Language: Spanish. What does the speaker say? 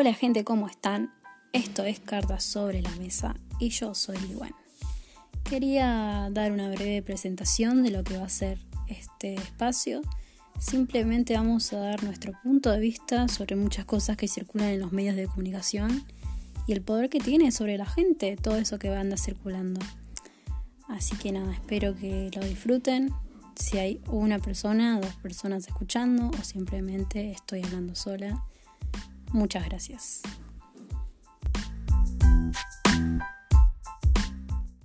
Hola gente, ¿cómo están? Esto es Cartas sobre la Mesa y yo soy Iguan. Quería dar una breve presentación de lo que va a ser este espacio. Simplemente vamos a dar nuestro punto de vista sobre muchas cosas que circulan en los medios de comunicación y el poder que tiene sobre la gente todo eso que anda circulando. Así que nada, espero que lo disfruten. Si hay una persona, dos personas escuchando o simplemente estoy hablando sola. Muchas gracias.